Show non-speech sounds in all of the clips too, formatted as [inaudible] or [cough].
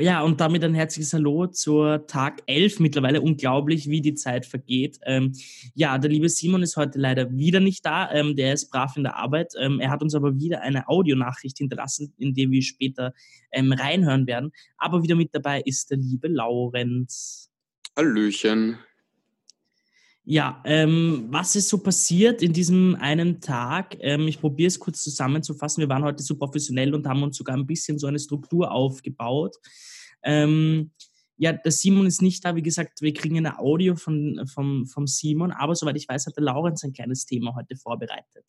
ja, und damit ein herzliches Hallo zur Tag 11 mittlerweile. Unglaublich, wie die Zeit vergeht. Ähm, ja, der liebe Simon ist heute leider wieder nicht da. Ähm, der ist brav in der Arbeit. Ähm, er hat uns aber wieder eine Audionachricht hinterlassen, in die wir später ähm, reinhören werden. Aber wieder mit dabei ist der liebe Laurenz. Hallöchen. Ja, ähm, was ist so passiert in diesem einen Tag? Ähm, ich probiere es kurz zusammenzufassen. Wir waren heute so professionell und haben uns sogar ein bisschen so eine Struktur aufgebaut. Ähm, ja, der Simon ist nicht da. Wie gesagt, wir kriegen eine Audio von, vom, vom Simon, aber soweit ich weiß, hat der Laurenz ein kleines Thema heute vorbereitet.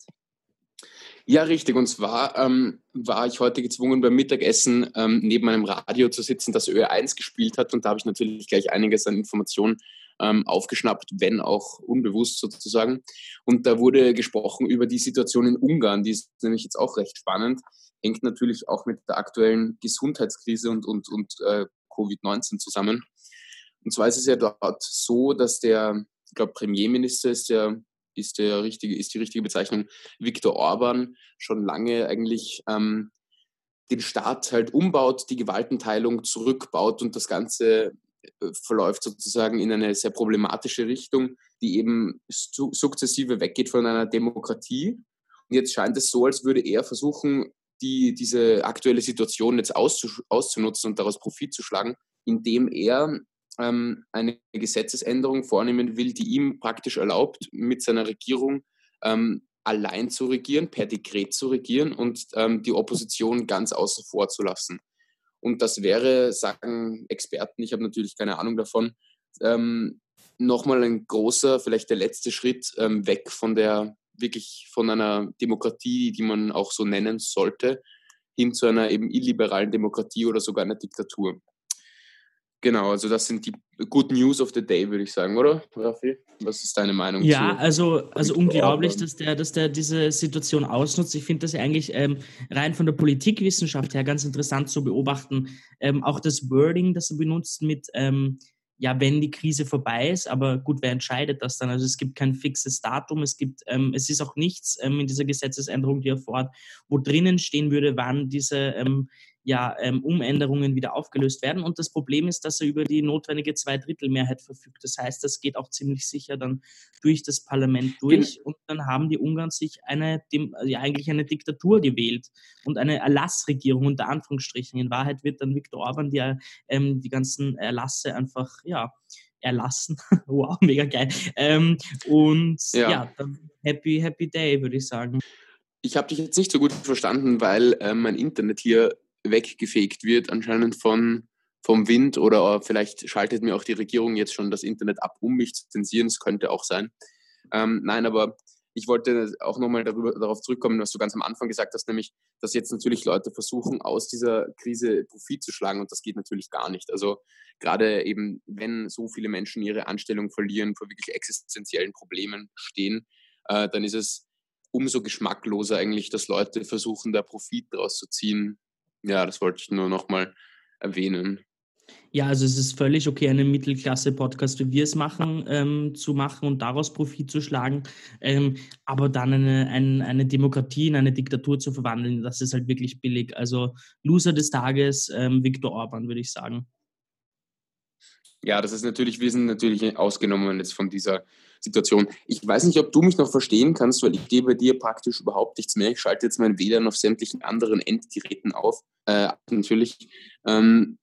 Ja, richtig. Und zwar ähm, war ich heute gezwungen, beim Mittagessen ähm, neben einem Radio zu sitzen, das Ö1 gespielt hat. Und da habe ich natürlich gleich einiges an Informationen ähm, aufgeschnappt, wenn auch unbewusst sozusagen. Und da wurde gesprochen über die Situation in Ungarn, die ist nämlich jetzt auch recht spannend, hängt natürlich auch mit der aktuellen Gesundheitskrise und, und, und äh, Covid-19 zusammen. Und zwar ist es ja dort so, dass der, ich glaube, Premierminister ist der, ist der richtige, ist die richtige Bezeichnung, Viktor Orban schon lange eigentlich ähm, den Staat halt umbaut, die Gewaltenteilung zurückbaut und das Ganze äh, verläuft sozusagen in eine sehr problematische Richtung, die eben su sukzessive weggeht von einer Demokratie. Und jetzt scheint es so, als würde er versuchen, die, diese aktuelle Situation jetzt auszunutzen und daraus Profit zu schlagen, indem er ähm, eine Gesetzesänderung vornehmen will, die ihm praktisch erlaubt, mit seiner Regierung ähm, allein zu regieren, per Dekret zu regieren und ähm, die Opposition ganz außen vor zu lassen. Und das wäre, sagen Experten, ich habe natürlich keine Ahnung davon, ähm, nochmal ein großer, vielleicht der letzte Schritt ähm, weg von der, wirklich von einer Demokratie, die man auch so nennen sollte, hin zu einer eben illiberalen Demokratie oder sogar einer Diktatur. Genau, also das sind die Good News of the Day, würde ich sagen, oder, Raffi? Was ist deine Meinung? Ja, also, also unglaublich, dass der, dass der diese Situation ausnutzt. Ich finde das ja eigentlich ähm, rein von der Politikwissenschaft her ganz interessant zu beobachten. Ähm, auch das Wording, das er benutzt mit, ähm, ja, wenn die Krise vorbei ist, aber gut, wer entscheidet das dann? Also es gibt kein fixes Datum, es gibt, ähm, es ist auch nichts ähm, in dieser Gesetzesänderung, die er fordert, wo drinnen stehen würde, wann diese ähm, ja, ähm, Umänderungen wieder aufgelöst werden. Und das Problem ist, dass er über die notwendige Zweidrittelmehrheit verfügt. Das heißt, das geht auch ziemlich sicher dann durch das Parlament durch. Und dann haben die Ungarn sich eine, dem, ja, eigentlich eine Diktatur gewählt und eine Erlassregierung unter Anführungsstrichen. In Wahrheit wird dann Viktor Orban die, ähm, die ganzen Erlasse einfach, ja, erlassen. [laughs] wow, mega geil. Ähm, und ja, ja dann happy, happy day, würde ich sagen. Ich habe dich jetzt nicht so gut verstanden, weil äh, mein Internet hier weggefegt wird, anscheinend von, vom Wind oder vielleicht schaltet mir auch die Regierung jetzt schon das Internet ab, um mich zu zensieren. Das könnte auch sein. Ähm, nein, aber ich wollte auch nochmal darauf zurückkommen, was du ganz am Anfang gesagt hast, nämlich, dass jetzt natürlich Leute versuchen, aus dieser Krise Profit zu schlagen und das geht natürlich gar nicht. Also gerade eben, wenn so viele Menschen ihre Anstellung verlieren, vor wirklich existenziellen Problemen stehen, äh, dann ist es umso geschmackloser eigentlich, dass Leute versuchen, da Profit draus zu ziehen, ja, das wollte ich nur nochmal erwähnen. Ja, also es ist völlig okay, einen Mittelklasse-Podcast, wie wir es machen, ähm, zu machen und daraus Profit zu schlagen. Ähm, aber dann eine, eine, eine, Demokratie in eine Diktatur zu verwandeln, das ist halt wirklich billig. Also Loser des Tages, ähm, Viktor Orban, würde ich sagen. Ja, das ist natürlich, wir sind natürlich ausgenommen jetzt von dieser Situation. Ich weiß nicht, ob du mich noch verstehen kannst, weil ich gehe bei dir praktisch überhaupt nichts mehr. Ich schalte jetzt mein WLAN auf sämtlichen anderen Endgeräten auf, äh, natürlich. Ähm,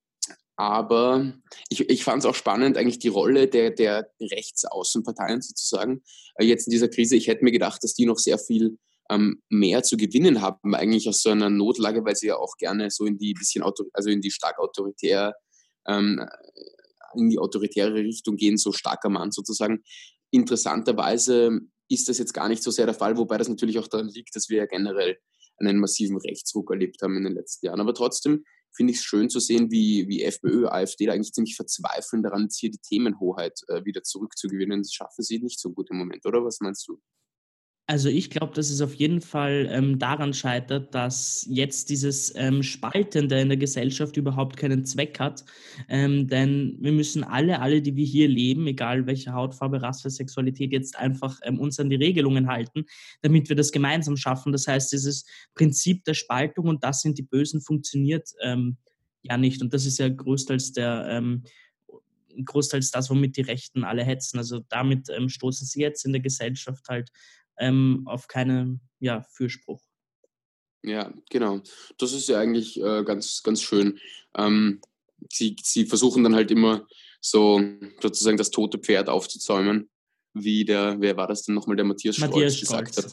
aber ich, ich fand es auch spannend, eigentlich die Rolle der, der Rechtsaußenparteien sozusagen äh, jetzt in dieser Krise. Ich hätte mir gedacht, dass die noch sehr viel ähm, mehr zu gewinnen haben, eigentlich aus so einer Notlage, weil sie ja auch gerne so in die bisschen, auto, also in die stark autoritär ähm, in die autoritäre Richtung gehen, so starker Mann sozusagen. Interessanterweise ist das jetzt gar nicht so sehr der Fall, wobei das natürlich auch daran liegt, dass wir ja generell einen massiven Rechtsruck erlebt haben in den letzten Jahren. Aber trotzdem finde ich es schön zu sehen, wie, wie FPÖ, AfD da eigentlich ziemlich verzweifeln daran, hier die Themenhoheit äh, wieder zurückzugewinnen. Das schaffen sie nicht so gut im Moment, oder? Was meinst du? Also ich glaube, dass es auf jeden Fall ähm, daran scheitert, dass jetzt dieses ähm, Spaltende in der Gesellschaft überhaupt keinen Zweck hat. Ähm, denn wir müssen alle, alle, die wir hier leben, egal welche Hautfarbe, Rasse, Sexualität, jetzt einfach ähm, uns an die Regelungen halten, damit wir das gemeinsam schaffen. Das heißt, dieses Prinzip der Spaltung und das sind die Bösen funktioniert ähm, ja nicht. Und das ist ja größtenteils der ähm, großteils das, womit die Rechten alle hetzen. Also damit ähm, stoßen sie jetzt in der Gesellschaft halt ähm, auf keinen ja, Fürspruch. Ja, genau. Das ist ja eigentlich äh, ganz, ganz schön. Ähm, sie, sie versuchen dann halt immer so sozusagen das tote Pferd aufzuzäumen, wie der, wer war das denn nochmal, der Matthias, Matthias Stolz gesagt hat.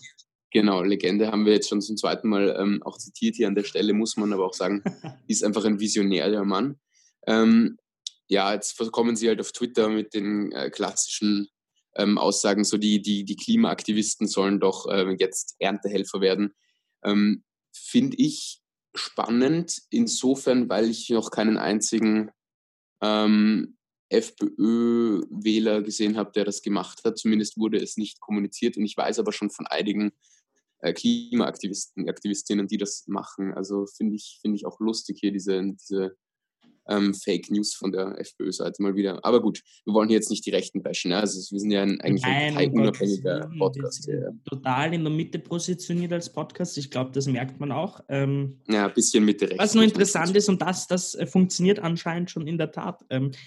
Genau, Legende haben wir jetzt schon zum zweiten Mal ähm, auch zitiert hier an der Stelle, muss man aber auch sagen, [laughs] ist einfach ein Visionär, der Mann. Ähm, ja, jetzt kommen sie halt auf Twitter mit den äh, klassischen ähm, Aussagen, so die, die, die Klimaaktivisten sollen doch äh, jetzt Erntehelfer werden. Ähm, Finde ich spannend, insofern, weil ich noch keinen einzigen ähm, FPÖ-Wähler gesehen habe, der das gemacht hat. Zumindest wurde es nicht kommuniziert und ich weiß aber schon von einigen äh, Klimaaktivisten, Aktivistinnen, die das machen. Also finde ich, find ich auch lustig hier diese, diese ähm, Fake News von der FPÖ-Seite mal wieder. Aber gut, wir wollen hier jetzt nicht die Rechten bashen. Ne? Also wir sind ja ein, eigentlich Nein, ein parteiunabhängiger Podcast. Ja. Total in der Mitte positioniert als Podcast. Ich glaube, das merkt man auch. Ähm, ja, ein bisschen Mitte rechts. Was nur interessant ist, und das, das äh, funktioniert anscheinend schon in der Tat. Ähm, äh,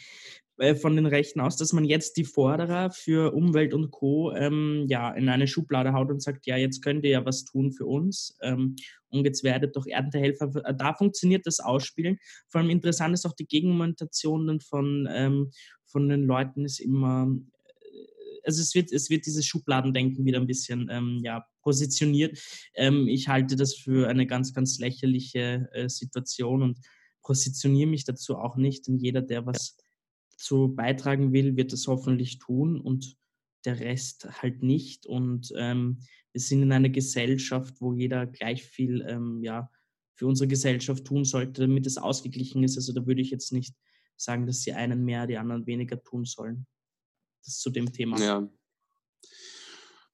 von den Rechten aus, dass man jetzt die Forderer für Umwelt und Co. Ähm, ja, in eine Schublade haut und sagt, ja, jetzt könnt ihr ja was tun für uns ähm, und jetzt werdet doch Erntehelfer. Äh, da funktioniert das Ausspielen. Vor allem interessant ist auch die Gegenmontation von, ähm, von den Leuten ist immer, äh, also es wird, es wird dieses Schubladendenken wieder ein bisschen ähm, ja, positioniert. Ähm, ich halte das für eine ganz, ganz lächerliche äh, Situation und positioniere mich dazu auch nicht. Denn jeder, der was dazu beitragen will, wird es hoffentlich tun und der Rest halt nicht. Und ähm, wir sind in einer Gesellschaft, wo jeder gleich viel ähm, ja, für unsere Gesellschaft tun sollte, damit es ausgeglichen ist. Also da würde ich jetzt nicht sagen, dass die einen mehr, die anderen weniger tun sollen. Das zu dem Thema. Ja.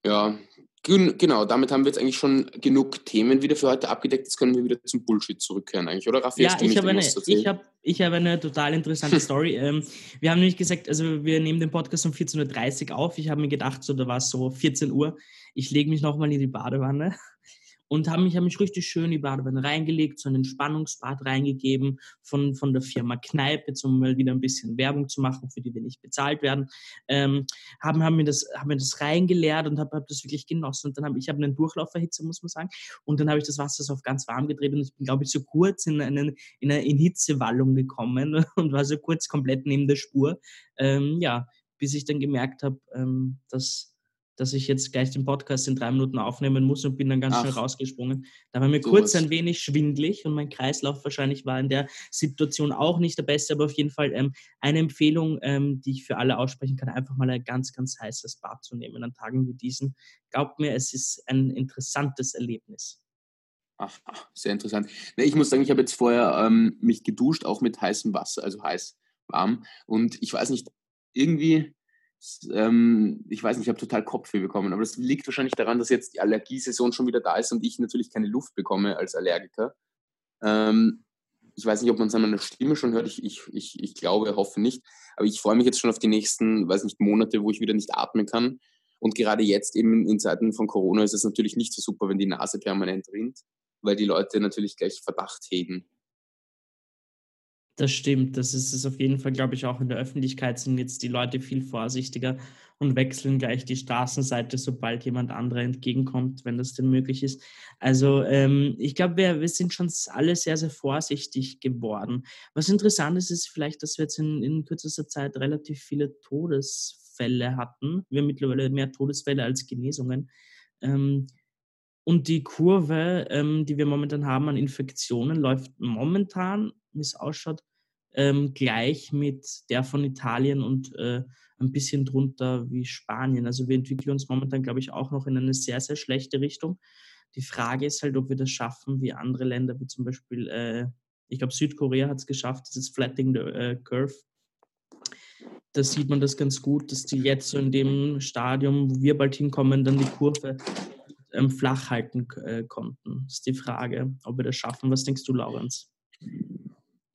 Ja, Genau, damit haben wir jetzt eigentlich schon genug Themen wieder für heute abgedeckt. Jetzt können wir wieder zum Bullshit zurückkehren eigentlich, oder Raffi? Ja, ich habe, eine, ich, hab, ich habe eine total interessante [laughs] Story. ähm, wir haben nämlich gesagt, also wir nehmen den Podcast um 14.30 Uhr auf. Ich habe mir gedacht, so da war es so 14 Uhr. Ich lege mich nochmal in die Badewanne und habe mich, hab mich richtig schön in die Badewanne reingelegt, so einen Entspannungsbad reingegeben von, von der Firma Kneipe, um mal wieder ein bisschen Werbung zu machen, für die wir nicht bezahlt werden. Ähm, haben, haben, mir das, haben mir das reingeleert und habe hab das wirklich genossen. Und dann habe ich hab einen Durchlauferhitzer, muss man sagen. Und dann habe ich das Wasser so auf ganz warm gedreht und ich bin, glaube ich, so kurz in, einen, in eine in Hitzewallung gekommen [laughs] und war so kurz komplett neben der Spur. Ähm, ja, bis ich dann gemerkt habe, ähm, dass dass ich jetzt gleich den Podcast in drei Minuten aufnehmen muss und bin dann ganz Ach, schnell rausgesprungen. Da war mir so kurz was. ein wenig schwindlig und mein Kreislauf wahrscheinlich war in der Situation auch nicht der beste, aber auf jeden Fall ähm, eine Empfehlung, ähm, die ich für alle aussprechen kann, einfach mal ein ganz, ganz heißes Bad zu nehmen an Tagen wie diesen. Glaubt mir, es ist ein interessantes Erlebnis. Ach, ach sehr interessant. Ich muss sagen, ich habe jetzt vorher ähm, mich geduscht, auch mit heißem Wasser, also heiß, warm. Und ich weiß nicht, irgendwie ähm, ich weiß nicht, ich habe total Kopfweh bekommen, aber das liegt wahrscheinlich daran, dass jetzt die Allergiesaison schon wieder da ist und ich natürlich keine Luft bekomme als Allergiker. Ähm, ich weiß nicht, ob man es an meiner Stimme schon hört. Ich, ich, ich, ich glaube, hoffe nicht. Aber ich freue mich jetzt schon auf die nächsten, weiß nicht, Monate, wo ich wieder nicht atmen kann. Und gerade jetzt eben in Zeiten von Corona ist es natürlich nicht so super, wenn die Nase permanent rinnt, weil die Leute natürlich gleich Verdacht hegen. Das stimmt, das ist es auf jeden Fall, glaube ich, auch in der Öffentlichkeit sind jetzt die Leute viel vorsichtiger und wechseln gleich die Straßenseite, sobald jemand anderer entgegenkommt, wenn das denn möglich ist. Also ähm, ich glaube, wir, wir sind schon alle sehr, sehr vorsichtig geworden. Was interessant ist, ist vielleicht, dass wir jetzt in, in kürzester Zeit relativ viele Todesfälle hatten. Wir haben mittlerweile mehr Todesfälle als Genesungen. Ähm, und die Kurve, ähm, die wir momentan haben an Infektionen, läuft momentan, wie es ausschaut, ähm, gleich mit der von Italien und äh, ein bisschen drunter wie Spanien. Also wir entwickeln uns momentan, glaube ich, auch noch in eine sehr, sehr schlechte Richtung. Die Frage ist halt, ob wir das schaffen, wie andere Länder, wie zum Beispiel, äh, ich glaube, Südkorea hat es geschafft, dieses Flattening the äh, Curve. Da sieht man das ganz gut, dass die jetzt so in dem Stadium, wo wir bald hinkommen, dann die Kurve ähm, flach halten äh, konnten. Das ist die Frage, ob wir das schaffen. Was denkst du, Laurenz?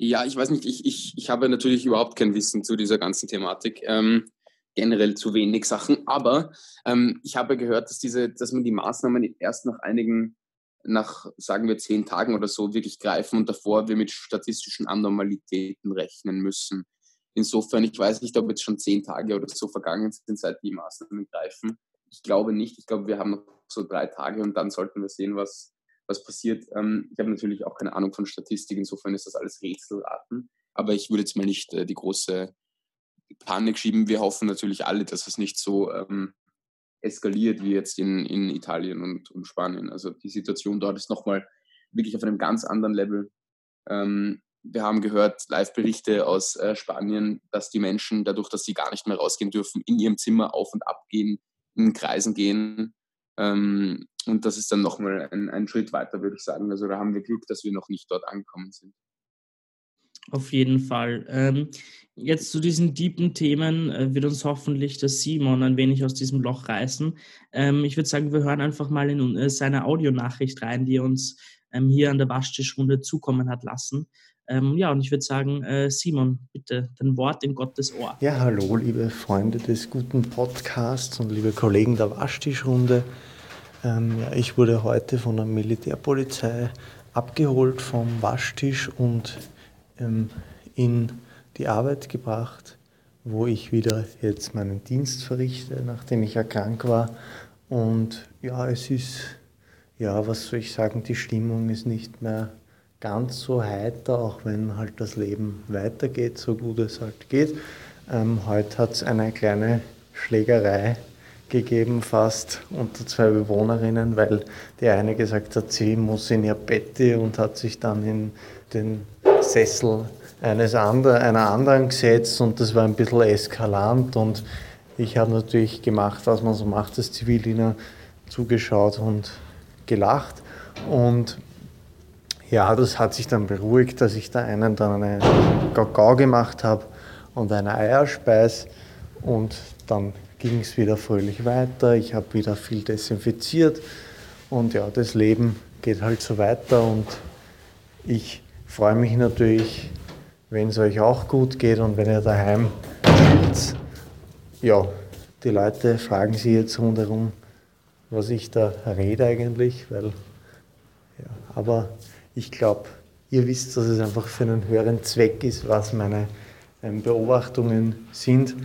Ja, ich weiß nicht, ich, ich, ich habe natürlich überhaupt kein Wissen zu dieser ganzen Thematik. Ähm, generell zu wenig Sachen. Aber ähm, ich habe gehört, dass, diese, dass man die Maßnahmen erst nach einigen nach, sagen wir, zehn Tagen oder so wirklich greifen und davor wir mit statistischen Anormalitäten rechnen müssen. Insofern, ich weiß nicht, ob jetzt schon zehn Tage oder so vergangen sind, seit die Maßnahmen greifen. Ich glaube nicht. Ich glaube, wir haben noch so drei Tage und dann sollten wir sehen, was, was passiert. Ähm, ich habe natürlich auch keine Ahnung von Statistik, insofern ist das alles Rätselraten. Aber ich würde jetzt mal nicht äh, die große Panik schieben. Wir hoffen natürlich alle, dass es nicht so ähm, eskaliert wie jetzt in, in Italien und, und Spanien. Also die Situation dort ist nochmal wirklich auf einem ganz anderen Level. Ähm, wir haben gehört, Live-Berichte aus äh, Spanien, dass die Menschen dadurch, dass sie gar nicht mehr rausgehen dürfen, in ihrem Zimmer auf und ab gehen, in Kreisen gehen. Ähm, und das ist dann nochmal ein, ein Schritt weiter, würde ich sagen. Also da haben wir Glück, dass wir noch nicht dort angekommen sind. Auf jeden Fall. Ähm, jetzt zu diesen tiefen Themen äh, wird uns hoffentlich der Simon ein wenig aus diesem Loch reißen. Ähm, ich würde sagen, wir hören einfach mal in äh, seine Audionachricht rein, die er uns ähm, hier an der Waschtischrunde zukommen hat lassen. Ähm, ja, und ich würde sagen, äh, Simon, bitte dein Wort in Gottes Ohr. Ja, hallo, liebe Freunde des guten Podcasts und liebe Kollegen der Waschtischrunde. Ähm, ja, ich wurde heute von der Militärpolizei abgeholt vom Waschtisch und ähm, in die Arbeit gebracht, wo ich wieder jetzt meinen Dienst verrichte, nachdem ich ja krank war. Und ja, es ist, ja, was soll ich sagen, die Stimmung ist nicht mehr ganz so heiter, auch wenn halt das Leben weitergeht, so gut es halt geht. Ähm, heute hat es eine kleine Schlägerei gegeben, fast unter zwei Bewohnerinnen, weil die eine gesagt hat, sie muss in ihr Bett und hat sich dann in den Sessel eines andre, einer anderen gesetzt und das war ein bisschen eskalant und ich habe natürlich gemacht, was man so macht als Zivildiener, zugeschaut und gelacht und ja, das hat sich dann beruhigt, dass ich da einen dann eine Gagau gemacht habe und eine Eierspeis und dann ging es wieder fröhlich weiter. Ich habe wieder viel desinfiziert und ja, das Leben geht halt so weiter und ich freue mich natürlich, wenn es euch auch gut geht und wenn ihr daheim seid. Ja, die Leute fragen sich jetzt rundherum, was ich da rede eigentlich, weil, ja, aber ich glaube, ihr wisst, dass es einfach für einen höheren Zweck ist, was meine ähm, Beobachtungen sind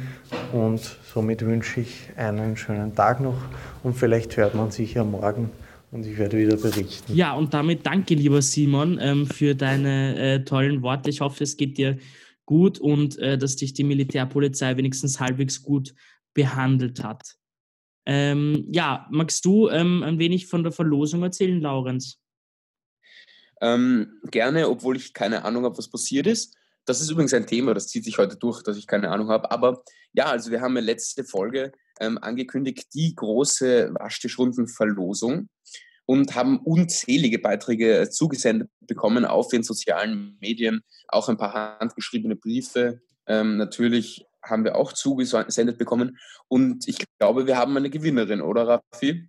und somit wünsche ich einen schönen Tag noch und vielleicht hört man sich ja morgen und ich werde wieder berichten. Ja, und damit danke, lieber Simon, ähm, für deine äh, tollen Worte. Ich hoffe, es geht dir gut und äh, dass dich die Militärpolizei wenigstens halbwegs gut behandelt hat. Ähm, ja, magst du ähm, ein wenig von der Verlosung erzählen, Laurenz? Ähm, gerne, obwohl ich keine Ahnung habe, was passiert ist. Das ist übrigens ein Thema, das zieht sich heute durch, dass ich keine Ahnung habe. Aber ja, also wir haben eine letzte Folge ähm, angekündigt, die große Waschtischrundenverlosung und haben unzählige Beiträge zugesendet bekommen auf den sozialen Medien, auch ein paar handgeschriebene Briefe. Ähm, natürlich haben wir auch zugesendet bekommen. Und ich glaube, wir haben eine Gewinnerin, oder Raffi?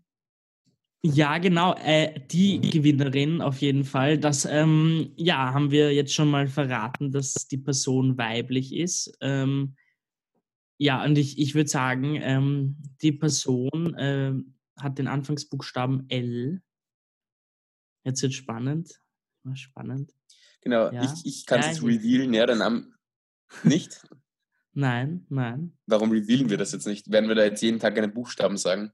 Ja, genau, äh, die Gewinnerin auf jeden Fall. Das ähm, ja, haben wir jetzt schon mal verraten, dass die Person weiblich ist. Ähm, ja, und ich, ich würde sagen, ähm, die Person äh, hat den Anfangsbuchstaben L. Jetzt wird spannend. Spannend. Genau, ja. ich, ich kann es ja, jetzt revealen, ja, der Name [laughs] nicht? nein, nein. Warum revealen wir das jetzt nicht? Werden wir da jetzt jeden Tag einen Buchstaben sagen?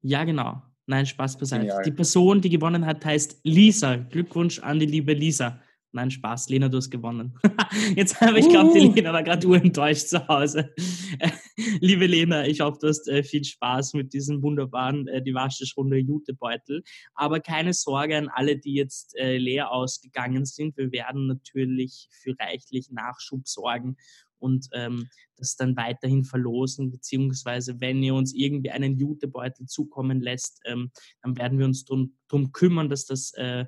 Ja, genau. Nein, Spaß beiseite. Genial. Die Person, die gewonnen hat, heißt Lisa. Glückwunsch an die liebe Lisa. Nein, Spaß, Lena, du hast gewonnen. [laughs] Jetzt habe ich, glaube uh. die Lena war gerade urenttäuscht zu Hause. [laughs] Liebe Lena, ich hoffe, du hast äh, viel Spaß mit diesem wunderbaren äh, die Waschtischrunde Jutebeutel. Aber keine Sorge an alle, die jetzt äh, leer ausgegangen sind. Wir werden natürlich für reichlich Nachschub sorgen und ähm, das dann weiterhin verlosen, beziehungsweise wenn ihr uns irgendwie einen Jutebeutel zukommen lässt, ähm, dann werden wir uns darum kümmern, dass das äh,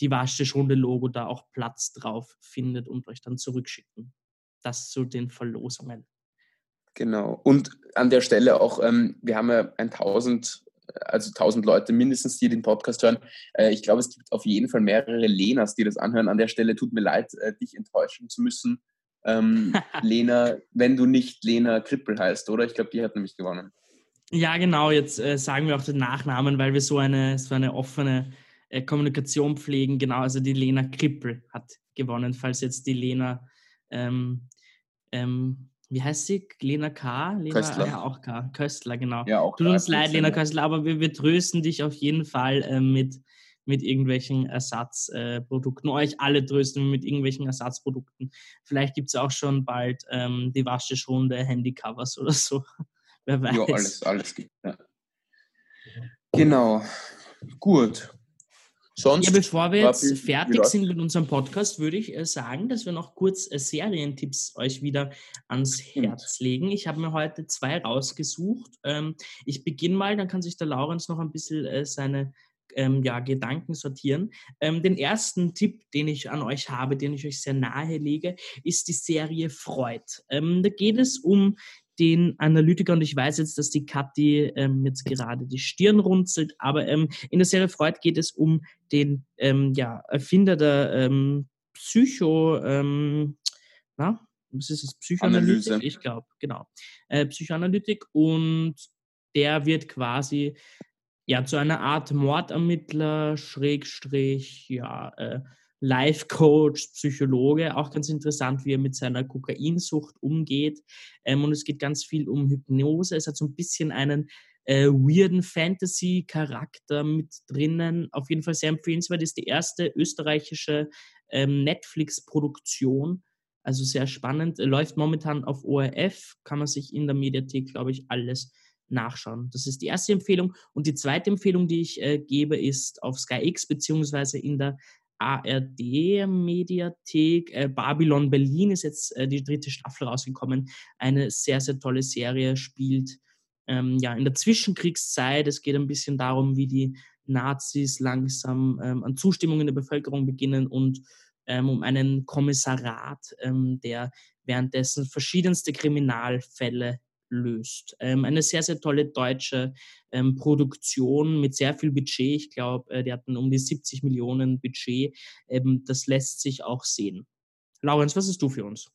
die Waschtischrunde-Logo da auch Platz drauf findet und euch dann zurückschicken. Das zu den Verlosungen. Genau. Und an der Stelle auch, ähm, wir haben ja ein 1000, also 1000 Leute mindestens, die den Podcast hören. Äh, ich glaube, es gibt auf jeden Fall mehrere Lenas, die das anhören. An der Stelle tut mir leid, äh, dich enttäuschen zu müssen. Ähm, [laughs] Lena, wenn du nicht Lena Krippel heißt, oder? Ich glaube, die hat nämlich gewonnen. Ja, genau. Jetzt äh, sagen wir auch den Nachnamen, weil wir so eine, so eine offene äh, Kommunikation pflegen. Genau, also die Lena Krippel hat gewonnen, falls jetzt die Lena, ähm, ähm, wie heißt sie? Lena K? Lena, Köstler. Ja, auch K. Köstler, genau. Ja, auch Tut uns leid, Lena Köstler, aber wir, wir trösten dich auf jeden Fall äh, mit, mit irgendwelchen Ersatzprodukten. Äh, Euch alle trösten mit irgendwelchen Ersatzprodukten. Vielleicht gibt es auch schon bald ähm, die Waschtischrunde, Handycovers oder so. [laughs] Wer weiß. Ja, alles, alles gibt. Ja. Genau. Gut. Sonst, ja, bevor wir jetzt fertig sind mit unserem Podcast, würde ich äh, sagen, dass wir noch kurz äh, Serientipps euch wieder ans. Herz legen. Ich habe mir heute zwei rausgesucht. Ähm, ich beginne mal, dann kann sich der Laurenz noch ein bisschen äh, seine ähm, ja, Gedanken sortieren. Ähm, den ersten Tipp, den ich an euch habe, den ich euch sehr nahe lege, ist die Serie Freud. Ähm, da geht es um den Analytiker und ich weiß jetzt, dass die Kathi ähm, jetzt gerade die Stirn runzelt, aber ähm, in der Serie Freud geht es um den ähm, ja, Erfinder der ähm, Psycho, ähm, na, was ist das? Psychoanalytik? Analyse. Ich glaube, genau. Äh, Psychoanalytik und der wird quasi ja zu einer Art Mordermittler, Schrägstrich, ja, äh, Life-Coach, Psychologe, auch ganz interessant, wie er mit seiner Kokainsucht umgeht. Ähm, und es geht ganz viel um Hypnose. Es hat so ein bisschen einen äh, weirden Fantasy-Charakter mit drinnen. Auf jeden Fall sehr empfehlenswert. Ist die erste österreichische ähm, Netflix-Produktion. Also sehr spannend. Läuft momentan auf ORF. Kann man sich in der Mediathek, glaube ich, alles nachschauen. Das ist die erste Empfehlung. Und die zweite Empfehlung, die ich äh, gebe, ist auf Sky X beziehungsweise in der ARD-Mediathek. Äh, Babylon Berlin ist jetzt äh, die dritte Staffel rausgekommen. Eine sehr, sehr tolle Serie, spielt ähm, ja in der Zwischenkriegszeit. Es geht ein bisschen darum, wie die Nazis langsam ähm, an Zustimmung in der Bevölkerung beginnen und ähm, um einen Kommissarat, ähm, der währenddessen verschiedenste Kriminalfälle löst. Ähm, eine sehr, sehr tolle deutsche ähm, Produktion mit sehr viel Budget. Ich glaube, äh, die hatten um die 70 Millionen Budget. Ähm, das lässt sich auch sehen. Laurenz, was hast du für uns?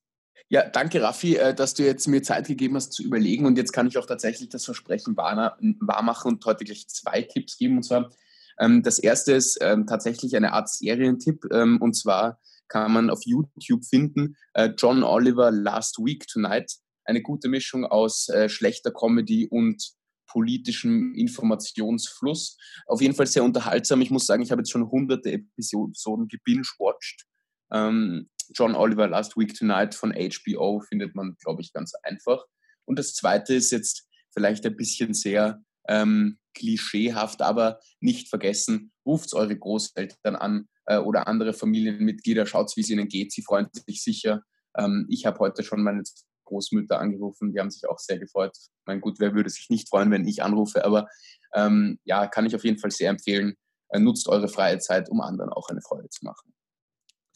Ja, danke Raffi, äh, dass du jetzt mir Zeit gegeben hast zu überlegen und jetzt kann ich auch tatsächlich das Versprechen wahr wahrmachen und heute gleich zwei Tipps geben. Und zwar, ähm, das erste ist ähm, tatsächlich eine Art Serientipp ähm, und zwar kann man auf YouTube finden, äh, John Oliver Last Week Tonight. Eine gute Mischung aus äh, schlechter Comedy und politischem Informationsfluss. Auf jeden Fall sehr unterhaltsam. Ich muss sagen, ich habe jetzt schon hunderte Episoden gebingewatcht. Ähm, John Oliver Last Week Tonight von HBO findet man, glaube ich, ganz einfach. Und das zweite ist jetzt vielleicht ein bisschen sehr ähm, klischeehaft, aber nicht vergessen, ruft eure Großeltern an äh, oder andere Familienmitglieder, schaut, wie es ihnen geht. Sie freuen sich sicher. Ähm, ich habe heute schon meine Großmütter angerufen, die haben sich auch sehr gefreut. Mein gut, wer würde sich nicht freuen, wenn ich anrufe, aber ähm, ja, kann ich auf jeden Fall sehr empfehlen. Äh, nutzt eure freie Zeit, um anderen auch eine Freude zu machen.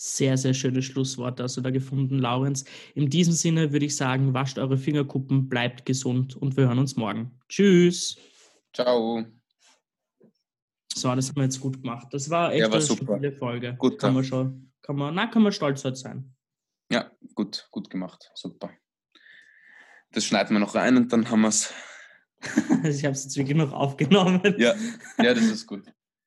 Sehr, sehr schönes Schlusswort hast du da gefunden, Laurenz. In diesem Sinne würde ich sagen, wascht eure Fingerkuppen, bleibt gesund und wir hören uns morgen. Tschüss. Ciao. So, das haben wir jetzt gut gemacht. Das war echt Ja, war eine super. Folge. Gut, kann man schon, kann man, na, kann man stolz sein. Ja, gut, gut gemacht. Super. Das schneiden wir noch rein und dann haben wir es. [laughs] Ich habe es jetzt wirklich noch aufgenommen. Ja, ja, das ist gut.